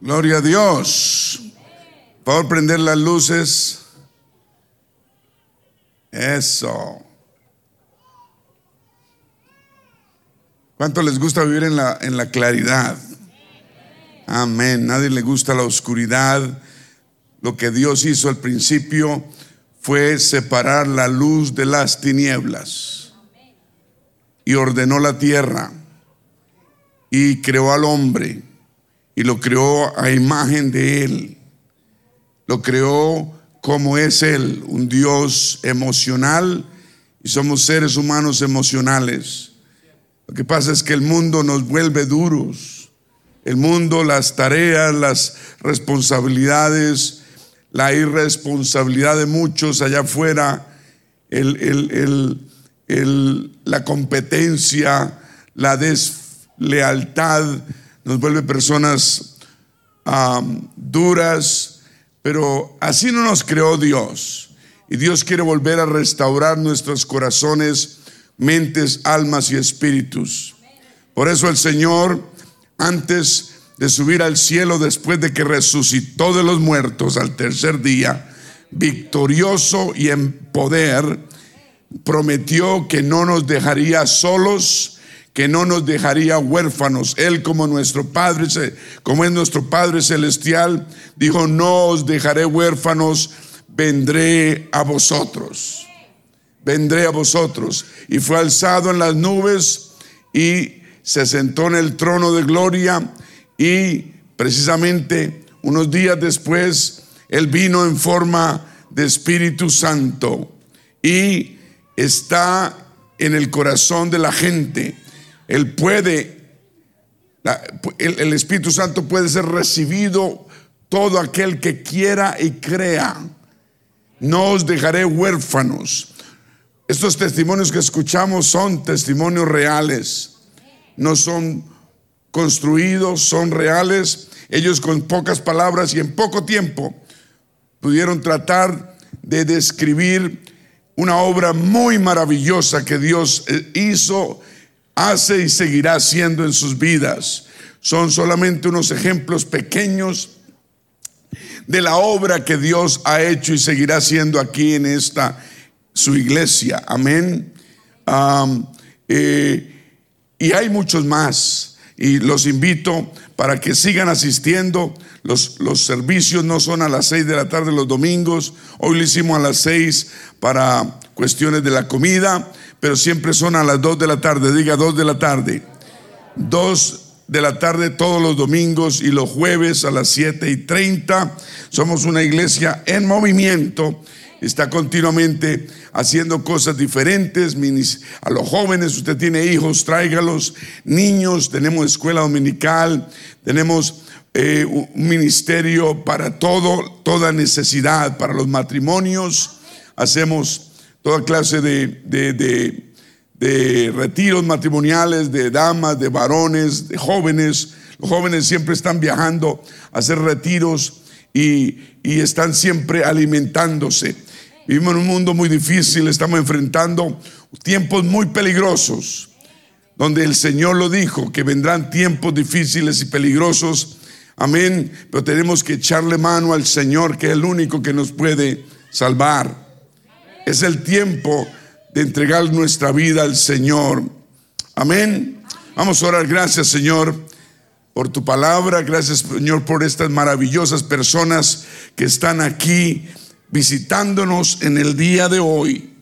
Gloria a Dios. Por prender las luces. Eso. ¿Cuánto les gusta vivir en la, en la claridad? Amén. Nadie le gusta la oscuridad. Lo que Dios hizo al principio fue separar la luz de las tinieblas. Y ordenó la tierra. Y creó al hombre. Y lo creó a imagen de él. Lo creó como es él, un Dios emocional. Y somos seres humanos emocionales. Lo que pasa es que el mundo nos vuelve duros. El mundo, las tareas, las responsabilidades, la irresponsabilidad de muchos allá afuera, la competencia, la deslealtad, nos vuelve personas duras, pero así no nos creó Dios. Y Dios quiere volver a restaurar nuestros corazones mentes, almas y espíritus. Por eso el Señor, antes de subir al cielo, después de que resucitó de los muertos al tercer día, victorioso y en poder, prometió que no nos dejaría solos, que no nos dejaría huérfanos. Él como nuestro Padre, como es nuestro Padre celestial, dijo, no os dejaré huérfanos, vendré a vosotros vendré a vosotros. Y fue alzado en las nubes y se sentó en el trono de gloria y precisamente unos días después él vino en forma de Espíritu Santo y está en el corazón de la gente. Él puede, el, el Espíritu Santo puede ser recibido todo aquel que quiera y crea. No os dejaré huérfanos. Estos testimonios que escuchamos son testimonios reales, no son construidos, son reales. Ellos con pocas palabras y en poco tiempo pudieron tratar de describir una obra muy maravillosa que Dios eh, hizo, hace y seguirá haciendo en sus vidas. Son solamente unos ejemplos pequeños de la obra que Dios ha hecho y seguirá haciendo aquí en esta su iglesia. Amén. Eh, y hay muchos más. Y los invito para que sigan asistiendo. Los, los, servicios no son a las seis de la tarde los domingos. Hoy lo hicimos a las seis para cuestiones de la comida, pero siempre son a las dos de la tarde. Diga dos de la tarde. Dos de la tarde todos los domingos y los jueves a las siete y treinta. Somos una iglesia en movimiento está continuamente haciendo cosas diferentes. A los jóvenes, usted tiene hijos, tráigalos. Niños, tenemos escuela dominical, tenemos eh, un ministerio para todo, toda necesidad, para los matrimonios. Hacemos toda clase de, de retiros matrimoniales, de damas, de varones, de jóvenes. Los jóvenes siempre están viajando a hacer retiros y, y están siempre alimentándose. Vivimos en un mundo muy difícil, estamos enfrentando tiempos muy peligrosos, donde el Señor lo dijo, que vendrán tiempos difíciles y peligrosos. Amén. Pero tenemos que echarle mano al Señor, que es el único que nos puede salvar. Es el tiempo de entregar nuestra vida al Señor. Amén. Vamos a orar. Gracias, Señor, por tu palabra. Gracias, Señor, por estas maravillosas personas que están aquí visitándonos en el día de hoy.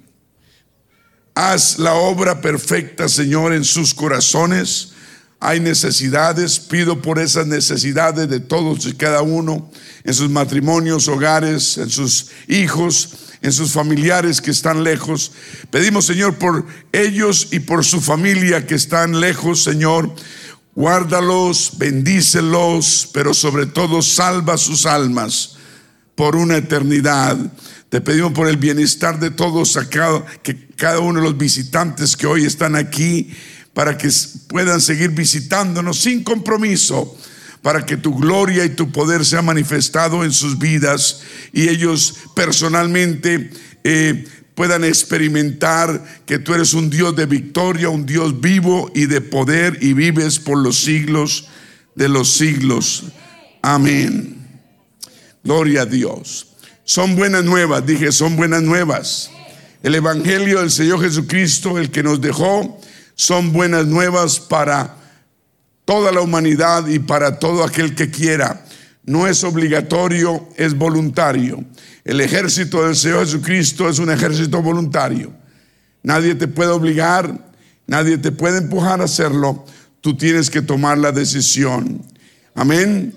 Haz la obra perfecta, Señor, en sus corazones. Hay necesidades, pido por esas necesidades de todos y cada uno, en sus matrimonios, hogares, en sus hijos, en sus familiares que están lejos. Pedimos, Señor, por ellos y por su familia que están lejos, Señor. Guárdalos, bendícelos, pero sobre todo salva sus almas por una eternidad. Te pedimos por el bienestar de todos, que cada uno de los visitantes que hoy están aquí, para que puedan seguir visitándonos sin compromiso, para que tu gloria y tu poder sea manifestado en sus vidas y ellos personalmente eh, puedan experimentar que tú eres un Dios de victoria, un Dios vivo y de poder y vives por los siglos de los siglos. Amén. Gloria a Dios. Son buenas nuevas, dije, son buenas nuevas. El Evangelio del Señor Jesucristo, el que nos dejó, son buenas nuevas para toda la humanidad y para todo aquel que quiera. No es obligatorio, es voluntario. El ejército del Señor Jesucristo es un ejército voluntario. Nadie te puede obligar, nadie te puede empujar a hacerlo. Tú tienes que tomar la decisión. Amén.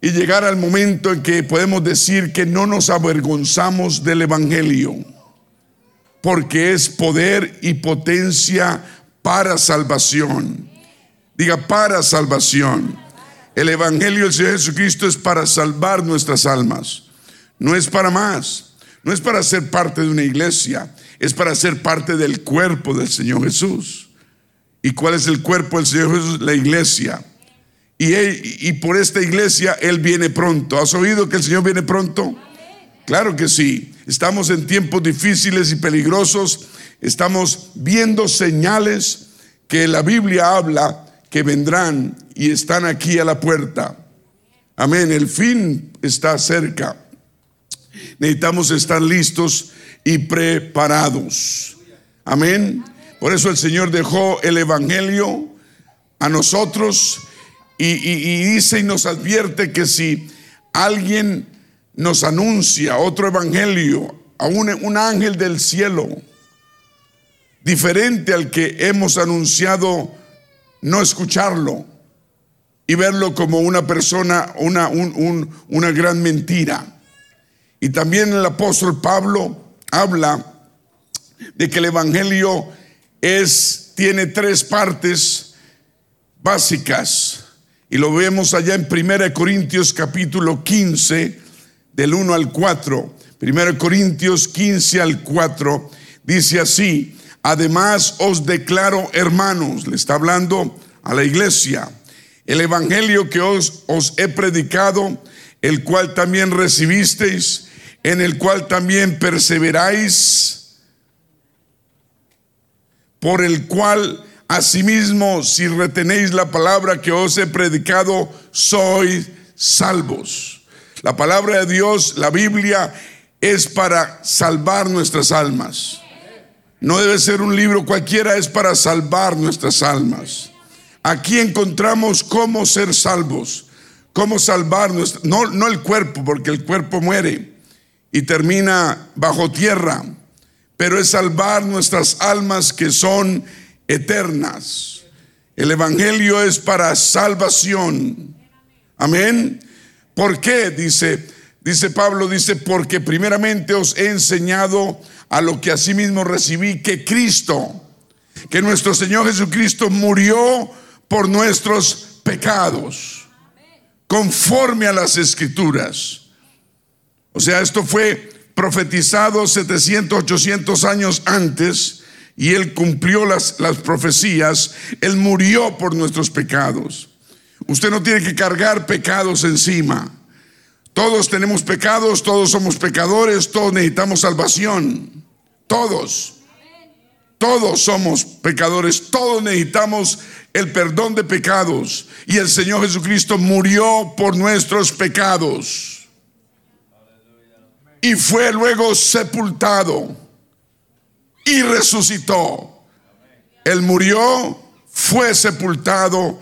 Y llegar al momento en que podemos decir que no nos avergonzamos del Evangelio, porque es poder y potencia para salvación. Diga, para salvación. El Evangelio del Señor Jesucristo es para salvar nuestras almas. No es para más. No es para ser parte de una iglesia. Es para ser parte del cuerpo del Señor Jesús. ¿Y cuál es el cuerpo del Señor Jesús? La iglesia. Y, y por esta iglesia Él viene pronto. ¿Has oído que el Señor viene pronto? Claro que sí. Estamos en tiempos difíciles y peligrosos. Estamos viendo señales que la Biblia habla que vendrán y están aquí a la puerta. Amén, el fin está cerca. Necesitamos estar listos y preparados. Amén. Por eso el Señor dejó el Evangelio a nosotros y, dice y nos advierte que si alguien nos anuncia otro Evangelio, a un, un ángel del cielo, diferente al que hemos anunciado no escucharlo y verlo como una persona, una, una gran mentira. Y también el apóstol Pablo habla de que el Evangelio es, tiene tres partes básicas. Y lo vemos allá en 1 Corintios capítulo 15, del 1 al 4. 1 Corintios 15 al 4 dice así, Además os declaro, hermanos, le está hablando a la iglesia, el evangelio que os, he predicado, el cual también recibisteis, en el cual también perseveráis, por el cual asimismo, si retenéis la palabra que os he predicado, sois salvos. La palabra de Dios, la Biblia, es para salvar nuestras almas. No debe ser un libro cualquiera, es para salvar nuestras almas. Aquí encontramos cómo ser salvos, cómo salvar nuestra, no, no el cuerpo, porque el cuerpo muere y termina bajo tierra, pero es salvar nuestras almas que son eternas. El Evangelio es para salvación. Amén. ¿Por qué? Dice, dice Pablo, dice, porque primeramente os he enseñado a lo que asimismo recibí, que Cristo, que nuestro Señor Jesucristo murió por nuestros pecados, conforme a las escrituras. O sea, esto fue profetizado 700, 800 años antes y Él cumplió las, las profecías, Él murió por nuestros pecados. Usted no tiene que cargar pecados encima. Todos tenemos pecados, todos somos pecadores, todos necesitamos salvación. Todos. Todos somos pecadores, todos necesitamos el perdón de pecados. Y el Señor Jesucristo murió por nuestros pecados. Y fue luego sepultado y resucitó. Él murió, fue sepultado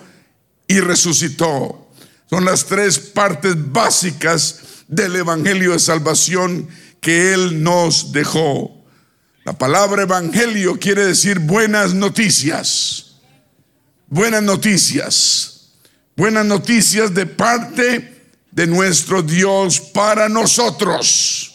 y resucitó. Son las tres partes básicas del Evangelio de Salvación que Él nos dejó. La palabra evangelio quiere decir buenas noticias. Buenas noticias. Buenas noticias de parte de nuestro Dios para nosotros.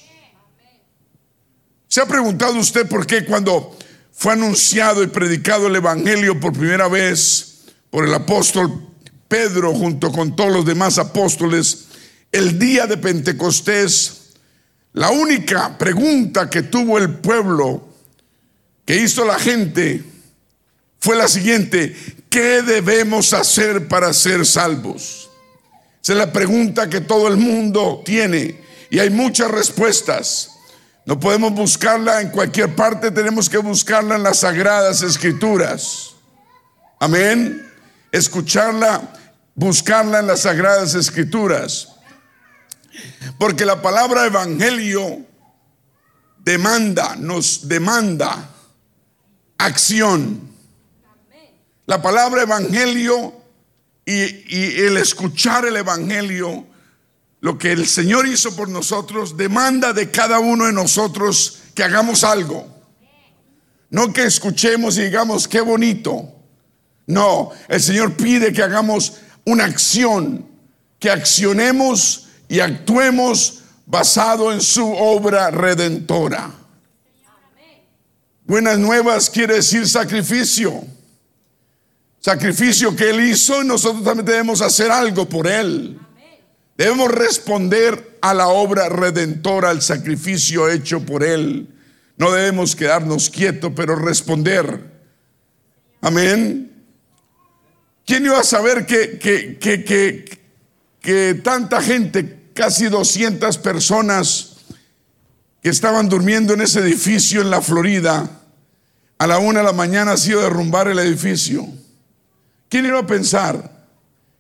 ¿Se ha preguntado usted por qué cuando fue anunciado y predicado el Evangelio por primera vez por el apóstol Pedro junto con todos los demás apóstoles, el día de Pentecostés, la única pregunta que tuvo el pueblo, que hizo la gente, fue la siguiente, ¿qué debemos hacer para ser salvos? Esa es la pregunta que todo el mundo tiene y hay muchas respuestas. No podemos buscarla en cualquier parte, tenemos que buscarla en las sagradas escrituras. Amén. Escucharla buscarla en las sagradas escrituras. Porque la palabra evangelio demanda, nos demanda acción. La palabra evangelio y, el escuchar el evangelio, lo que el Señor hizo por nosotros, demanda de cada uno de nosotros que hagamos algo. No que escuchemos y digamos, qué bonito. No, el Señor pide que hagamos una acción, que accionemos y actuemos basado en su obra redentora. Buenas nuevas quiere decir sacrificio. Sacrificio que Él hizo y nosotros también debemos hacer algo por Él. Debemos responder a la obra redentora, al sacrificio hecho por Él. No debemos quedarnos quietos, pero responder. Amén. ¿Quién iba a saber que, que, que, que, tanta gente, casi 200 personas que estaban durmiendo en ese edificio en la Florida, a la una de la mañana ha sido derrumbar el edificio? ¿Quién iba a pensar?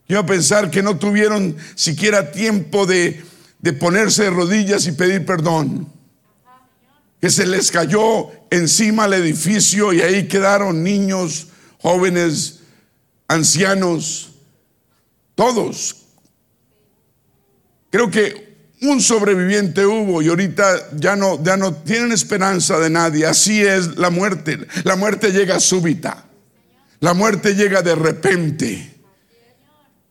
Iba a pensar que no tuvieron siquiera tiempo de, de ponerse de rodillas y pedir perdón que se les cayó encima el edificio y ahí quedaron niños, jóvenes, ancianos, todos. Creo que un sobreviviente hubo y ahorita ya no, ya no tienen esperanza de nadie. Así es la muerte. La muerte llega súbita. La muerte llega de repente.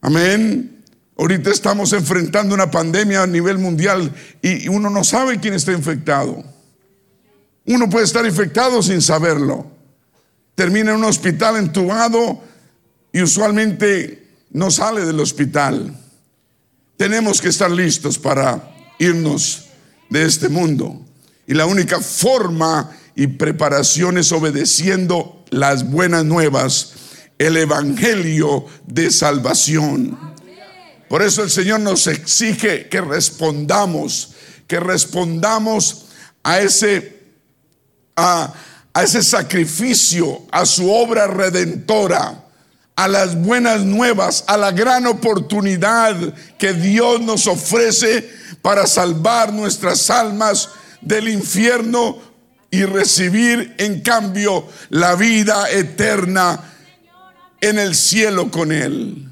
Amén. Ahorita estamos enfrentando una pandemia a nivel mundial y uno no sabe quién está infectado. Uno puede estar infectado sin saberlo. Termina en un hospital entubado y usualmente no sale del hospital. Tenemos que estar listos para irnos de este mundo. Y la única forma y preparación es obedeciendo las buenas nuevas, el Evangelio de salvación. Por eso el Señor nos exige que respondamos, que respondamos a ese a, ese sacrificio, a su obra redentora, a las buenas nuevas, a la gran oportunidad que Dios nos ofrece para salvar nuestras almas del infierno y recibir en cambio la vida eterna en el cielo con Él.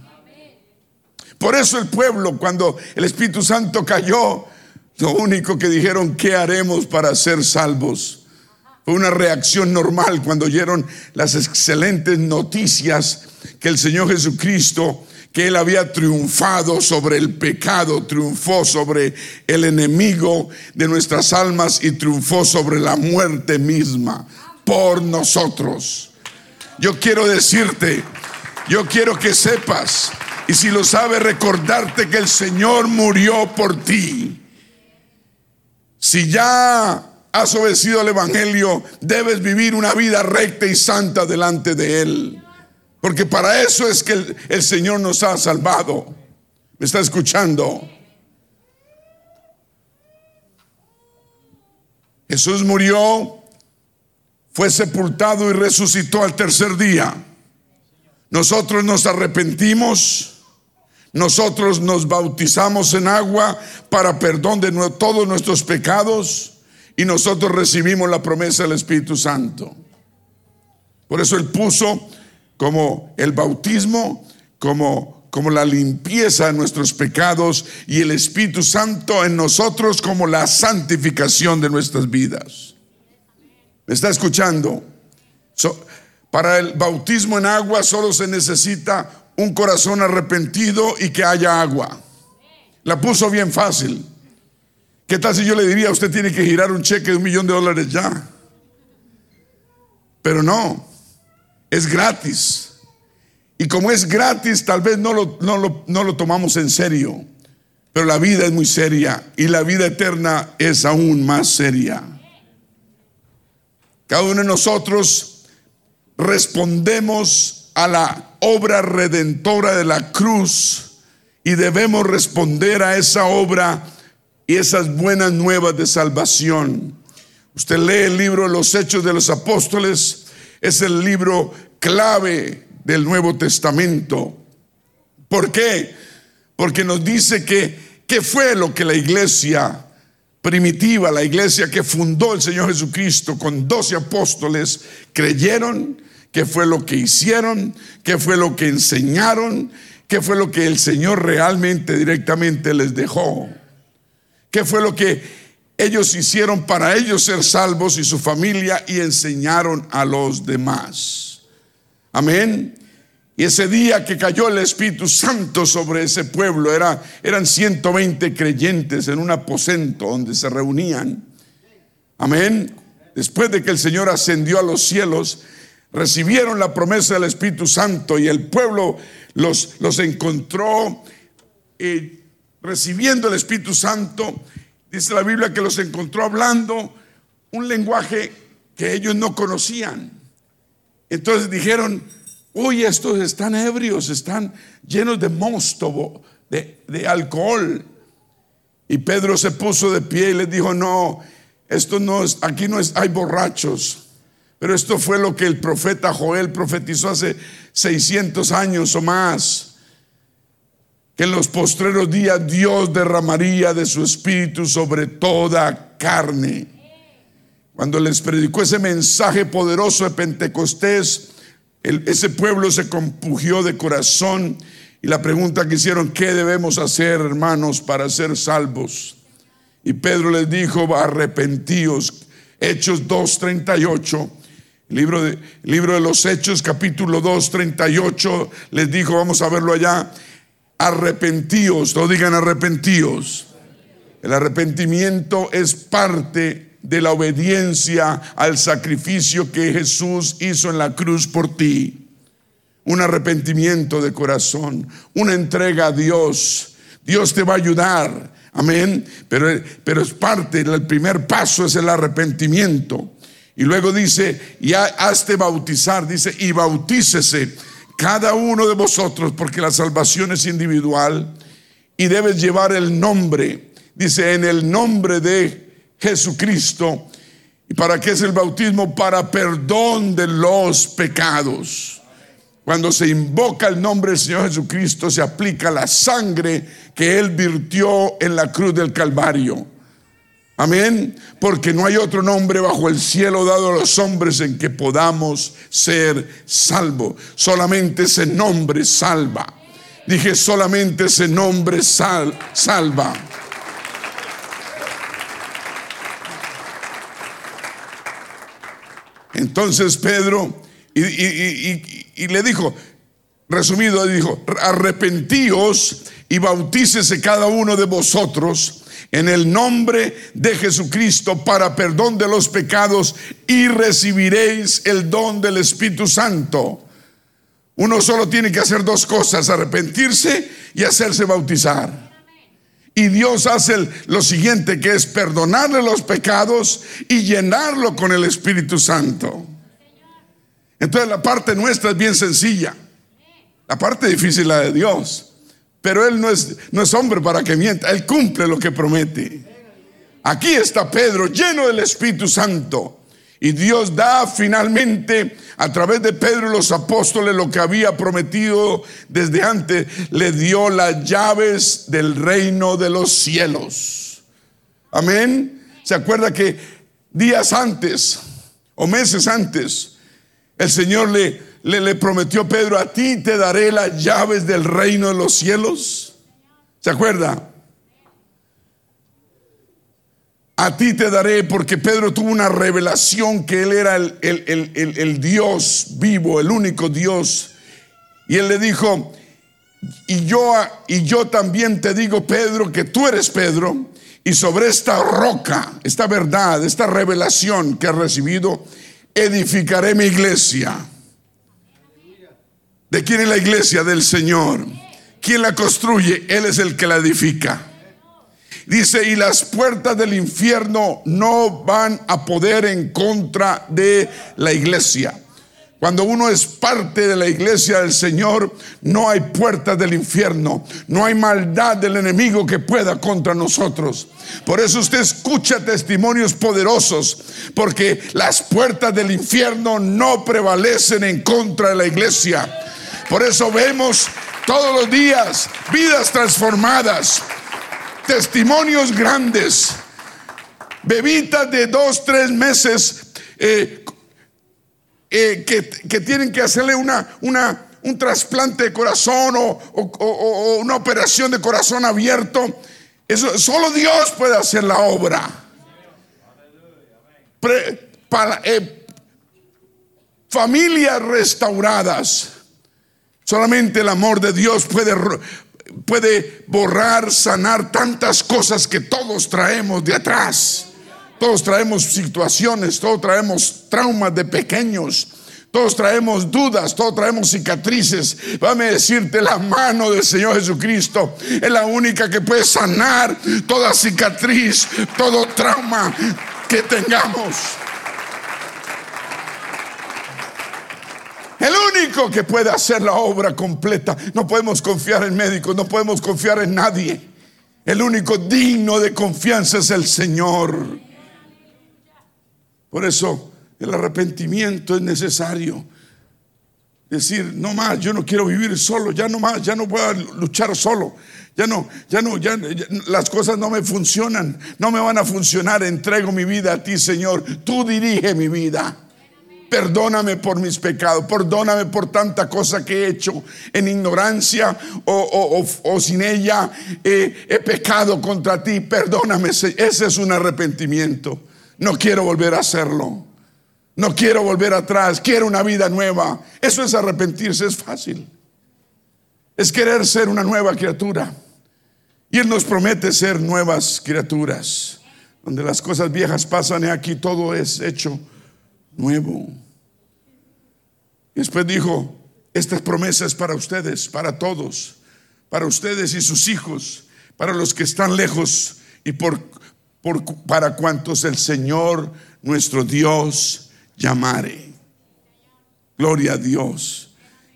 Por eso el pueblo, cuando el Espíritu Santo cayó, lo único que dijeron, ¿qué haremos para ser salvos? Fue una reacción normal cuando oyeron las excelentes noticias que el Señor Jesucristo, que Él había triunfado sobre el pecado, triunfó sobre el enemigo de nuestras almas y triunfó sobre la muerte misma por nosotros. Yo quiero decirte, yo quiero que sepas, y si lo sabes, recordarte que el Señor murió por ti. Si ya has obedecido al Evangelio, debes vivir una vida recta y santa delante de Él. Porque para eso es que el, Señor nos ha salvado. ¿Me está escuchando? Jesús murió, fue sepultado y resucitó al tercer día. Nosotros nos arrepentimos, nosotros nos bautizamos en agua para perdón de todos nuestros pecados y nosotros recibimos la promesa del Espíritu Santo. Por eso Él puso como el bautismo, como, como la limpieza de nuestros pecados y el Espíritu Santo en nosotros como la santificación de nuestras vidas. ¿Me está escuchando? para el bautismo en agua solo se necesita un corazón arrepentido y que haya agua. La puso bien fácil. ¿Qué tal si yo le diría, usted tiene que girar un cheque de un millón de dólares ya? Pero no, es gratis. Y como es gratis, tal vez no lo, no lo, tomamos en serio. Pero la vida es muy seria y la vida eterna es aún más seria. Cada uno de nosotros respondemos a la obra redentora de la cruz y debemos responder a esa obra y esas buenas nuevas de salvación. Usted lee el libro los Hechos de los Apóstoles, es el libro clave del Nuevo Testamento. ¿Por qué? Porque nos dice que qué fue lo que la iglesia primitiva, la iglesia que fundó el Señor Jesucristo con doce apóstoles, creyeron, qué fue lo que hicieron, qué fue lo que enseñaron, qué fue lo que el Señor realmente directamente les dejó, qué fue lo que ellos hicieron para ellos ser salvos y su familia y enseñaron a los demás. Amén. Y ese día que cayó el Espíritu Santo sobre ese pueblo, era, eran 120 creyentes en un aposento donde se reunían. Amén. Después de que el Señor ascendió a los cielos, recibieron la promesa del Espíritu Santo y el pueblo los, los encontró eh, recibiendo el Espíritu Santo. Dice la Biblia que los encontró hablando un lenguaje que ellos no conocían. Entonces dijeron, uy, estos están ebrios, están llenos de mosto, de, de alcohol. Y Pedro se puso de pie y les dijo, no, esto no es, aquí no es, hay borrachos. Pero esto fue lo que el profeta Joel profetizó hace 600 años o más. Que en los postreros días Dios derramaría de su espíritu sobre toda carne. Cuando les predicó ese mensaje poderoso de Pentecostés, ese pueblo se compugió de corazón y la pregunta que hicieron, ¿qué debemos hacer, hermanos, para ser salvos? Y Pedro les dijo, arrepentíos. Hechos 2.38, libro de, libro de los Hechos, capítulo 2.38, les dijo, vamos a verlo allá, arrepentíos, no digan arrepentíos. El arrepentimiento es parte de la obediencia al sacrificio que Jesús hizo en la cruz por ti. Un arrepentimiento de corazón, una entrega a Dios. Dios te va a ayudar, amén. Pero, pero es parte, el primer paso es el arrepentimiento. Y luego dice, y hazte bautizar, dice, y bautícese cada uno de vosotros, porque la salvación es individual, y debes llevar el nombre, dice, en el nombre de Jesucristo. ¿Y para qué es el bautismo? Para perdón de los pecados. Cuando se invoca el nombre del Señor Jesucristo, se aplica la sangre que Él virtió en la cruz del Calvario. Amén. Porque no hay otro nombre bajo el cielo dado a los hombres en que podamos ser salvos. Solamente ese nombre salva. Dije, solamente ese nombre sal, salva. Entonces Pedro, y, le dijo, resumido, dijo, arrepentíos y bautícese cada uno de vosotros en el nombre de Jesucristo para perdón de los pecados y recibiréis el don del Espíritu Santo. Uno solo tiene que hacer dos cosas, arrepentirse y hacerse bautizar. Y Dios hace lo siguiente, que es perdonarle los pecados y llenarlo con el Espíritu Santo. Entonces la parte nuestra es bien sencilla. La parte difícil la de Dios. Pero Él no es, no es hombre para que mienta. Él cumple lo que promete. Aquí está Pedro lleno del Espíritu Santo. Y Dios da finalmente a través de Pedro y los apóstoles lo que había prometido desde antes. Le dio las llaves del reino de los cielos. Amén. ¿Se acuerda que días antes o meses antes el Señor le, le, prometió Pedro, a ti te daré las llaves del reino de los cielos? ¿Se acuerda? A ti te daré, porque Pedro tuvo una revelación que él era el, Dios vivo, el único Dios. Y él le dijo, y yo, y yo también te digo, Pedro, que tú eres Pedro, y sobre esta roca, esta verdad, esta revelación que has recibido, edificaré mi iglesia. ¿De quién es la iglesia? Del Señor. ¿Quién la construye? Él es el que la edifica. Dice, y las puertas del infierno no van a poder en contra de la iglesia. Cuando uno es parte de la iglesia del Señor, no hay puertas del infierno, no hay maldad del enemigo que pueda contra nosotros. Por eso usted escucha testimonios poderosos, porque las puertas del infierno no prevalecen en contra de la iglesia. Por eso vemos todos los días, vidas transformadas, testimonios grandes, bebitas de dos, tres meses eh, eh, que, tienen que hacerle una, una, un trasplante de corazón o, una operación de corazón abierto. Solo Dios puede hacer la obra. eh, familias restauradas. Solamente el amor de Dios puede, puede borrar, sanar tantas cosas que todos traemos de atrás. Todos traemos situaciones, todos traemos traumas de pequeños. Todos traemos dudas, todos traemos cicatrices. Vame a decirte, la mano del Señor Jesucristo es la única que puede sanar toda cicatriz, todo trauma que tengamos. El único que puede hacer la obra completa. No podemos confiar en médicos, no podemos confiar en nadie. El único digno de confianza es el Señor. Por eso el arrepentimiento es necesario. Decir, no más, yo no quiero vivir solo, ya no más, ya no voy a luchar solo. Ya no, ya no, ya, las cosas no me funcionan, no me van a funcionar. Entrego mi vida a ti, Señor. Tú dirige mi vida. Perdóname por mis pecados, perdóname por tanta cosa que he hecho en ignorancia o, sin ella. he pecado contra ti, perdóname. Ese es un arrepentimiento. No quiero volver a hacerlo. No quiero volver atrás. Quiero una vida nueva. Eso es arrepentirse, es fácil. Es querer ser una nueva criatura. Y Él nos promete ser nuevas criaturas. Donde las cosas viejas pasan y aquí todo es hecho nuevo. Y después dijo, esta promesa es para ustedes, para todos, para ustedes y sus hijos, para los que están lejos y por para cuantos el Señor nuestro Dios llamare. Gloria a Dios.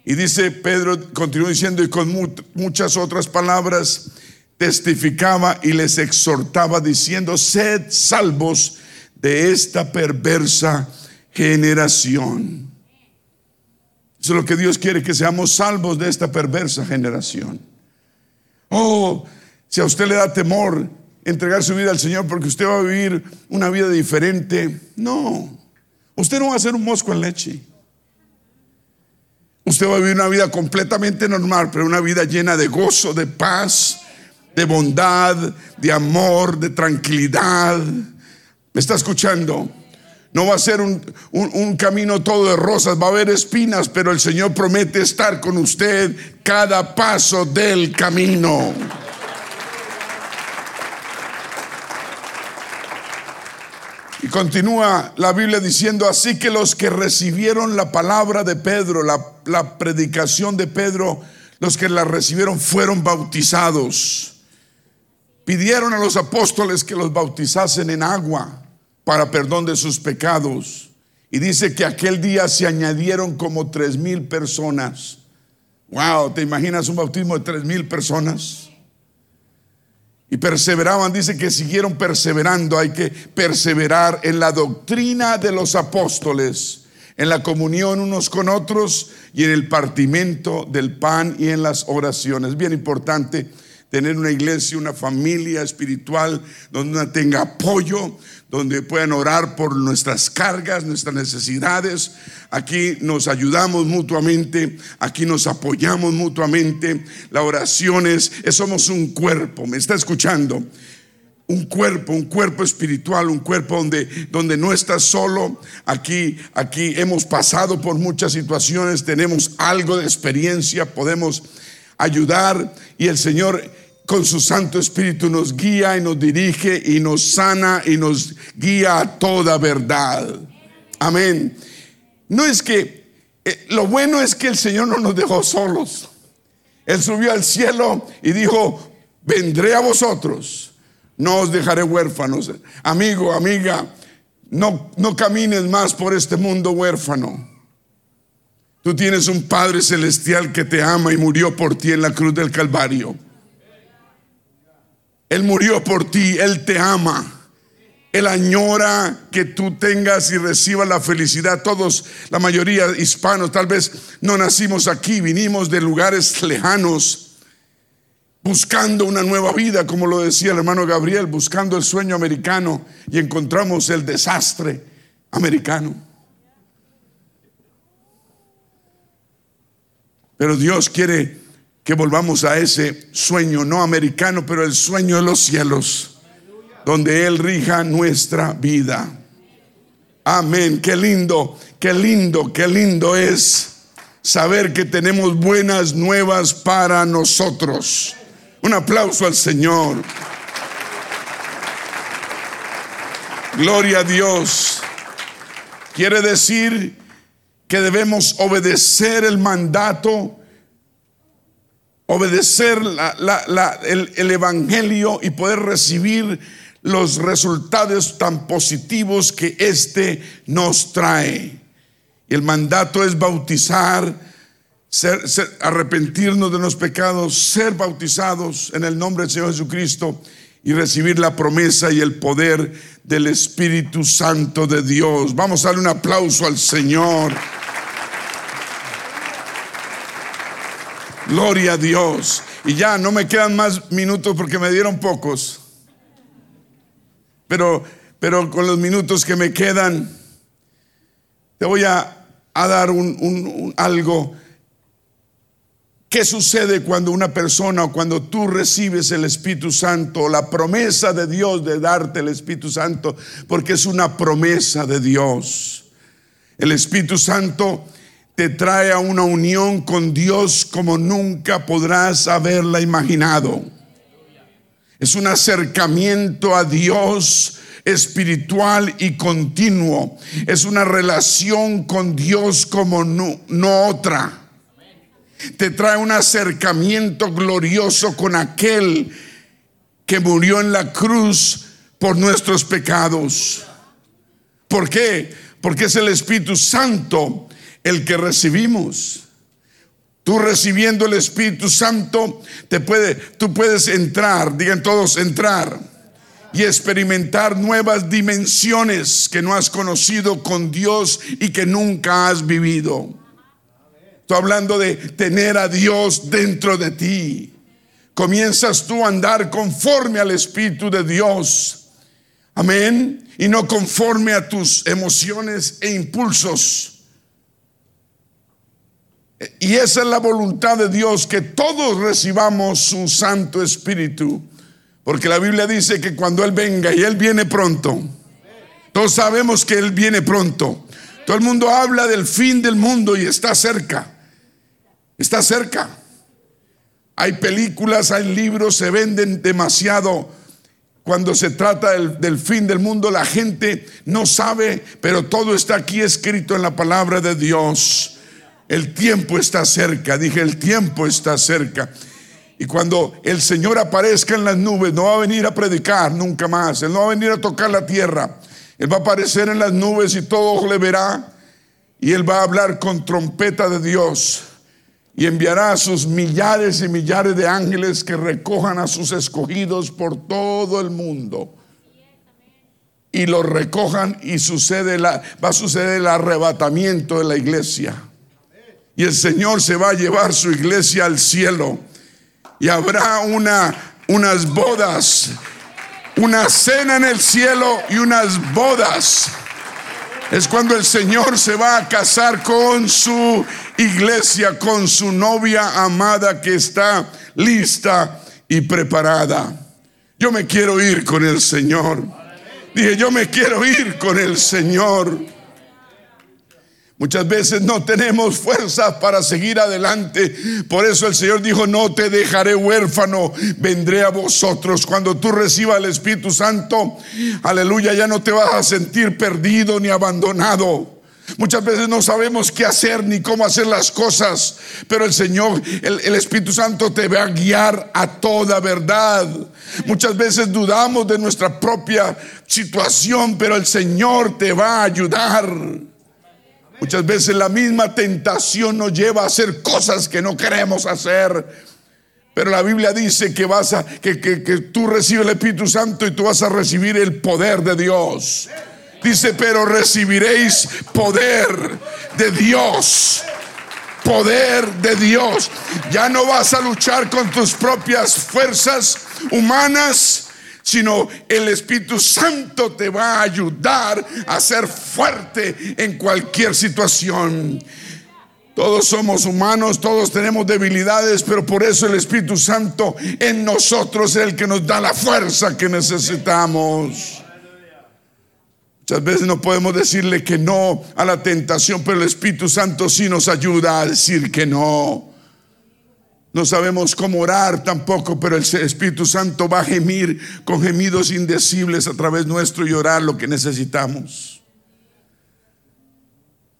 Y dice Pedro, continuó diciendo, y con muchas otras palabras testificaba y les exhortaba diciendo, sed salvos de esta perversa generación. Eso es lo que Dios quiere, que seamos salvos de esta perversa generación. Oh, si a usted le da temor entregar su vida al Señor porque usted va a vivir una vida diferente. No, usted no va a ser un mosco en leche. Usted va a vivir una vida completamente normal, pero una vida llena de gozo, de paz, de bondad, de amor, de tranquilidad. ¿Me está escuchando? No va a ser un, un, camino todo de rosas, va a haber espinas, pero el Señor promete estar con usted cada paso del camino. Y continúa la Biblia diciendo, así que los que recibieron la palabra de Pedro, la, predicación de Pedro, los que la recibieron fueron bautizados. Pidieron a los apóstoles que los bautizasen en agua para perdón de sus pecados. Y dice que aquel día se añadieron como tres mil personas. Wow, ¿te imaginas un bautismo de tres mil personas? Y perseveraban, dice que siguieron perseverando. Hay que perseverar en la doctrina de los apóstoles, en la comunión unos con otros y en el partimento del pan y en las oraciones. Bien importante tener una iglesia, una familia espiritual donde tenga apoyo, donde puedan orar por nuestras cargas, nuestras necesidades. Aquí nos ayudamos mutuamente, aquí nos apoyamos mutuamente. La oración es, somos un cuerpo, ¿me está escuchando? un cuerpo, un cuerpo espiritual, un cuerpo donde, donde no estás solo. Aquí, aquí hemos pasado por muchas situaciones, tenemos algo de experiencia, podemos ayudar y el Señor con su Santo Espíritu nos guía y nos dirige y nos sana y nos guía a toda verdad. Amén. No es que, eh, lo bueno es que el Señor no nos dejó solos. Él subió al cielo y dijo, vendré a vosotros, no os dejaré huérfanos. Amigo, amiga, no, no camines más por este mundo huérfano. Tú tienes un Padre celestial que te ama y murió por ti en la cruz del Calvario. Él murió por ti, Él te ama. Él añora que tú tengas y recibas la felicidad. Todos, la mayoría hispanos, tal vez no nacimos aquí, vinimos de lugares lejanos, buscando una nueva vida, como lo decía el hermano Gabriel, buscando el sueño americano y encontramos el desastre americano. Pero Dios quiere que volvamos a ese sueño, no americano, pero el sueño de los cielos donde Él rija nuestra vida. Amén. Qué lindo, qué lindo, qué lindo es saber que tenemos buenas nuevas para nosotros. Un aplauso al Señor. Gloria a Dios. Quiere decir que debemos obedecer el mandato, obedecer el, el Evangelio y poder recibir los resultados tan positivos que éste nos trae. El mandato es bautizar, ser, arrepentirnos de los pecados, ser bautizados en el nombre del Señor Jesucristo y recibir la promesa y el poder del Espíritu Santo de Dios. Vamos a darle un aplauso al Señor. Gloria a Dios. Y ya no me quedan más minutos porque me dieron pocos. Pero, pero con los minutos que me quedan, te voy a, dar un, algo. ¿Qué sucede cuando una persona o cuando tú recibes el Espíritu Santo, la promesa de Dios de darte el Espíritu Santo? Porque es una promesa de Dios. El Espíritu Santo te trae a una unión con Dios como nunca podrás haberla imaginado. Es un acercamiento a Dios espiritual y continuo. Es una relación con Dios como no, no, otra. Te trae un acercamiento glorioso con aquel que murió en la cruz por nuestros pecados. ¿Por qué? Porque es el Espíritu Santo el que recibimos. Tú recibiendo el Espíritu Santo, te puede, tú puedes entrar, digan todos, entrar y experimentar nuevas dimensiones que no has conocido con Dios y que nunca has vivido. Estoy hablando de tener a Dios dentro de ti. Comienzas tú a andar conforme al Espíritu de Dios. Amén. Y no conforme a tus emociones e impulsos. Y esa es la voluntad de Dios, que todos recibamos su Santo Espíritu. Porque la Biblia dice que cuando Él venga, y Él viene pronto, todos sabemos que Él viene pronto. Todo el mundo habla del fin del mundo y está cerca. Está cerca. Hay películas, hay libros, se venden demasiado. Cuando se trata del, del, fin del mundo, la gente no sabe, pero todo está aquí escrito en la palabra de Dios. El tiempo está cerca, dije, el tiempo está cerca. Y cuando el Señor aparezca en las nubes, no va a venir a predicar nunca más. Él no va a venir a tocar la tierra. Él va a aparecer en las nubes y todo le verá. Y Él va a hablar con trompeta de Dios. Y enviará a sus millares y millares de ángeles que recojan a sus escogidos por todo el mundo. Y los recojan y sucede la, va a suceder el arrebatamiento de la iglesia y el Señor se va a llevar su iglesia al cielo y habrá una, unas bodas, una cena en el cielo y unas bodas. Es cuando el Señor se va a casar con su iglesia, con su novia amada que está lista y preparada. Yo me quiero ir con el Señor. Dije, yo me quiero ir con el Señor. Muchas veces no tenemos fuerzas para seguir adelante. Por eso el Señor dijo, no te dejaré huérfano, vendré a vosotros. Cuando tú recibas el Espíritu Santo, aleluya, ya no te vas a sentir perdido ni abandonado. Muchas veces no sabemos qué hacer ni cómo hacer las cosas, pero el Señor, el, el, Espíritu Santo te va a guiar a toda verdad. Muchas veces dudamos de nuestra propia situación, pero el Señor te va a ayudar. Muchas veces la misma tentación nos lleva a hacer cosas que no queremos hacer. Pero la Biblia dice que vas a, que, que, que tú recibes el Espíritu Santo y tú vas a recibir el poder de Dios. Dice, pero recibiréis poder de Dios. Poder de Dios. Ya no vas a luchar con tus propias fuerzas humanas, sino el Espíritu Santo te va a ayudar a ser fuerte en cualquier situación. Todos somos humanos, todos tenemos debilidades, pero por eso el Espíritu Santo en nosotros es el que nos da la fuerza que necesitamos. Muchas veces no podemos decirle que no a la tentación, pero el Espíritu Santo sí nos ayuda a decir que no. No sabemos cómo orar tampoco, pero el Espíritu Santo va a gemir con gemidos indecibles a través nuestro y orar lo que necesitamos.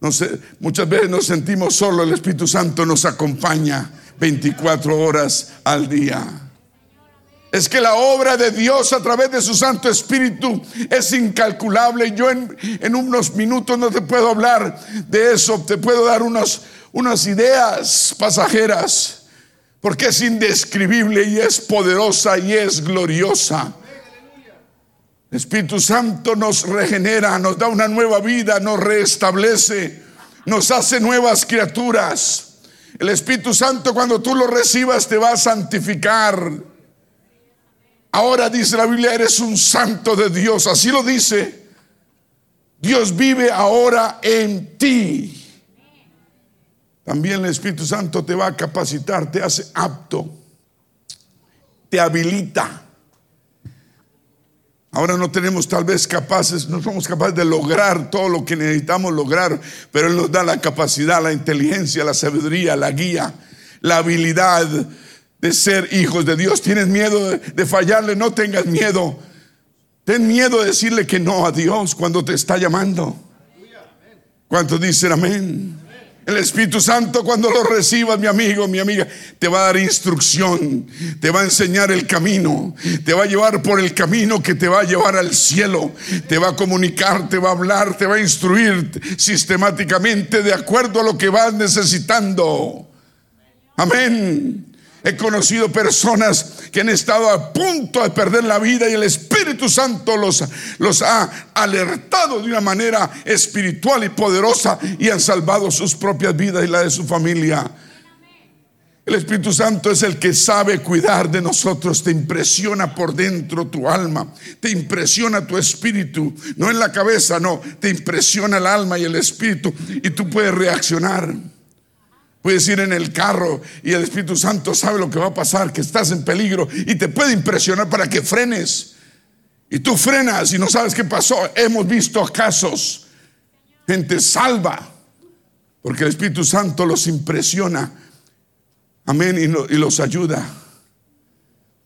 No sé, muchas veces nos sentimos solos, el Espíritu Santo nos acompaña 24 horas al día. Es que la obra de Dios a través de su Santo Espíritu es incalculable. Yo en, unos minutos no te puedo hablar de eso, te puedo dar unas ideas pasajeras, porque es indescribible y es poderosa y es gloriosa. El Espíritu Santo nos regenera, nos da una nueva vida, nos restablece, nos hace nuevas criaturas. El Espíritu Santo cuando tú lo recibas te va a santificar. Ahora dice la Biblia, eres un santo de Dios, así lo dice. Dios vive ahora en ti. También el Espíritu Santo te va a capacitar, te hace apto, te habilita Ahora no tenemos tal vez capaces, no somos capaces de lograr todo lo que necesitamos lograr, pero Él nos da la capacidad, la inteligencia, la sabiduría, la guía, la habilidad de ser hijos de Dios. ¿Tienes miedo de, fallarle? No tengas miedo. Ten miedo de decirle que no a Dios cuando te está llamando. ¿Cuántos dicen amén? El Espíritu Santo cuando lo recibas, mi amigo, mi amiga, te va a dar instrucción, te va a enseñar el camino, te va a llevar por el camino que te va a llevar al cielo, te va a comunicar, te va a hablar, te va a instruir sistemáticamente de acuerdo a lo que vas necesitando. Amén. He conocido personas que han estado a punto de perder la vida y el Espíritu Santo los, los ha alertado de una manera espiritual y poderosa y han salvado sus propias vidas y la de su familia. El Espíritu Santo es el que sabe cuidar de nosotros, te impresiona por dentro tu alma, te impresiona tu espíritu, no en la cabeza, no, te impresiona el alma y el espíritu y tú puedes reaccionar. Puedes ir en el carro y el Espíritu Santo sabe lo que va a pasar, que estás en peligro y te puede impresionar para que frenes. Y tú frenas y no sabes qué pasó. Hemos visto casos, gente salva, porque el Espíritu Santo los impresiona. Amén, y, los ayuda.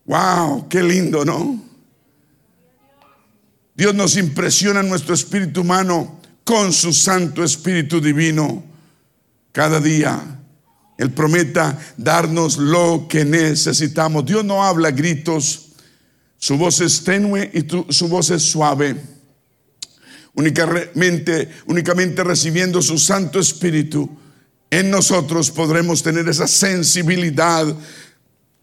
Wow, qué lindo, ¿no? Dios nos impresiona nuestro espíritu humano con su Santo Espíritu Divino cada día. Él prometa darnos lo que necesitamos. Dios no habla gritos, su voz es tenue y su voz es suave. Únicamente, únicamente recibiendo su Santo Espíritu, en nosotros podremos tener esa sensibilidad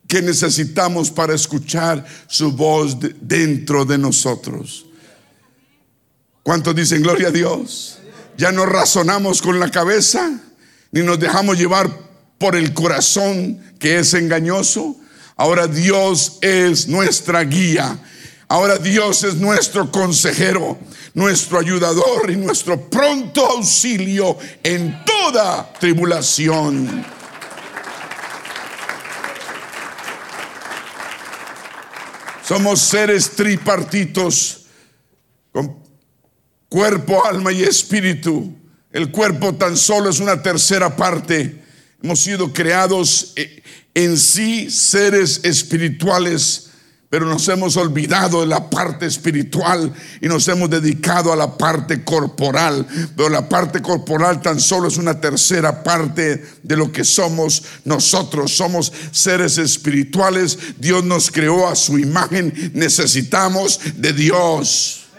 que necesitamos para escuchar su voz dentro de nosotros. ¿Cuántos dicen gloria a Dios? Ya no razonamos con la cabeza, ni nos dejamos llevar por el corazón que es engañoso. Ahora Dios es nuestra guía. Ahora Dios es nuestro consejero, nuestro ayudador y nuestro pronto auxilio en toda tribulación. Somos seres tripartitos con cuerpo, alma y espíritu. El cuerpo tan solo es una tercera parte Hemos sido creados eh, en sí seres espirituales, pero nos hemos olvidado de la parte espiritual y nos hemos dedicado a la parte corporal. Pero la parte corporal tan solo es una tercera parte de lo que somos nosotros. Somos seres espirituales. Dios nos creó a su imagen. Necesitamos de Dios.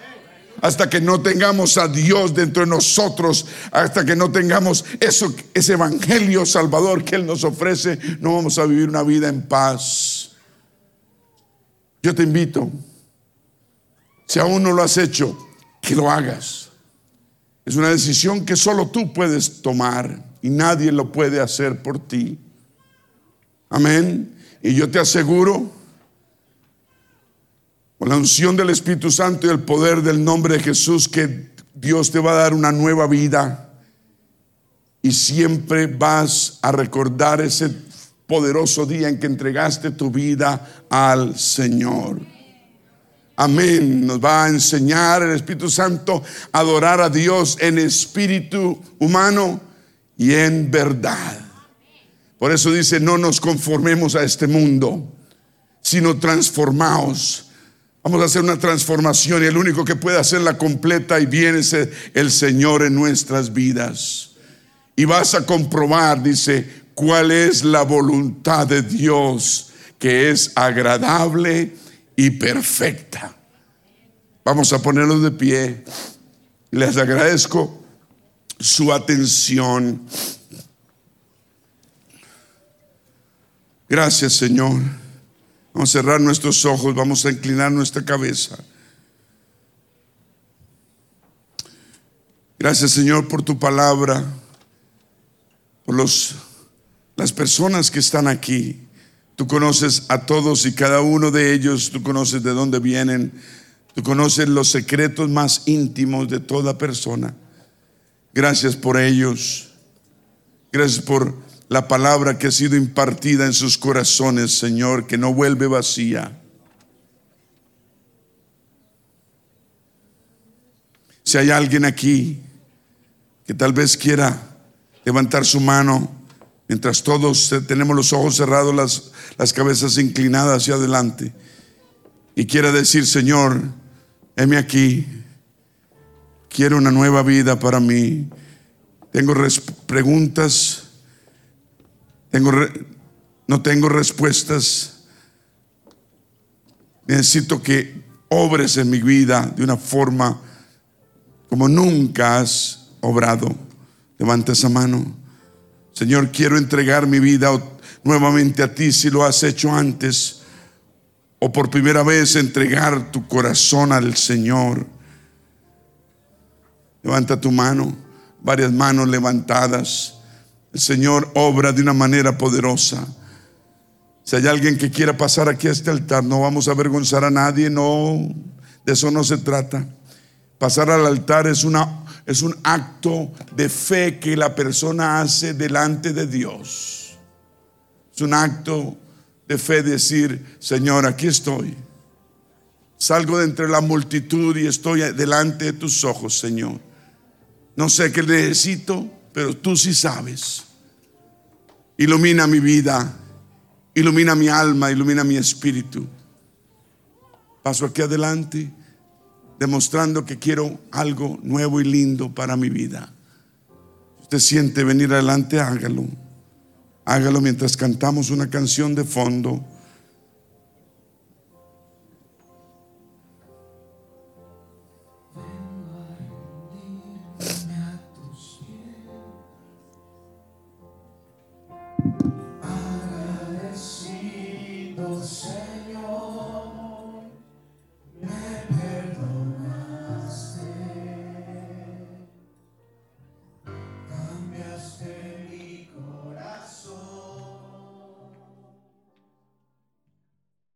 Hasta que no tengamos a Dios dentro de nosotros, hasta que no tengamos eso, ese evangelio salvador que Él nos ofrece, no vamos a vivir una vida en paz. Yo te invito, si aún no lo has hecho, que lo hagas. Es una decisión que solo tú puedes tomar y nadie lo puede hacer por ti. Amén. Y yo te aseguro, con la unción del Espíritu Santo y el poder del nombre de Jesús, que Dios te va a dar una nueva vida. Y siempre vas a recordar ese poderoso día en que entregaste tu vida al Señor. Amén. Nos va a enseñar el Espíritu Santo a adorar a Dios en espíritu humano y en verdad. Por eso dice, no nos conformemos a este mundo, sino transformaos. Vamos a hacer una transformación y el único que puede hacerla completa y bien es el Señor en nuestras vidas. Y vas a comprobar, dice, cuál es la voluntad de Dios, que es agradable y perfecta. Vamos a ponerlos de pie. Les agradezco su atención. Gracias, Señor. Vamos a cerrar nuestros ojos, vamos a inclinar nuestra cabeza. Gracias, Señor, por tu palabra, por los, las personas que están aquí. Tú conoces a todos y cada uno de ellos, tú conoces de dónde vienen, tú conoces los secretos más íntimos de toda persona. Gracias por ellos. Gracias por la palabra que ha sido impartida en sus corazones, Señor, que no vuelve vacía. Si hay alguien aquí que tal vez quiera levantar su mano, mientras todos tenemos los ojos cerrados, las, las cabezas inclinadas hacia adelante, y quiera decir, Señor, heme aquí, quiero una nueva vida para mí. Tengo preguntas, tengo no tengo respuestas. Necesito que obres en mi vida de una forma como nunca has obrado. Levanta esa mano. Señor, quiero entregar mi vida nuevamente a ti si lo has hecho antes o por primera vez entregar tu corazón al Señor. Levanta tu mano, varias manos levantadas. El Señor obra de una manera poderosa. Si hay alguien que quiera pasar aquí a este altar, no vamos a avergonzar a nadie, no, de eso no se trata. Pasar al altar es, una, es un acto de fe que la persona hace delante de Dios. Es un acto de fe decir, Señor, aquí estoy. Salgo de entre la multitud y estoy delante de tus ojos, Señor. No sé qué necesito, pero tú sí sabes. Ilumina mi vida, ilumina mi alma, ilumina mi espíritu. Paso aquí adelante demostrando que quiero algo nuevo y lindo para mi vida. usted siente venir adelante, hágalo. Hágalo mientras cantamos una canción de fondo.